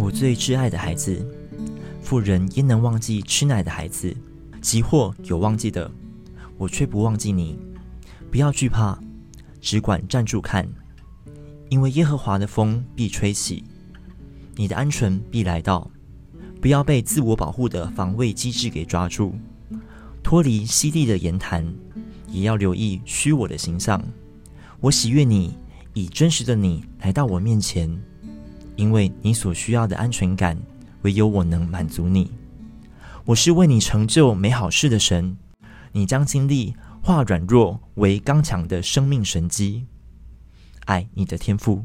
我最挚爱的孩子。妇人焉能忘记吃奶的孩子？即或有忘记的，我却不忘记你。不要惧怕，只管站住看，因为耶和华的风必吹起，你的鹌鹑必来到。不要被自我保护的防卫机制给抓住，脱离犀利的言谈，也要留意虚我的形象。我喜悦你，以真实的你来到我面前，因为你所需要的安全感，唯有我能满足你。我是为你成就美好事的神，你将经历化软弱为刚强的生命神机。爱你的天赋。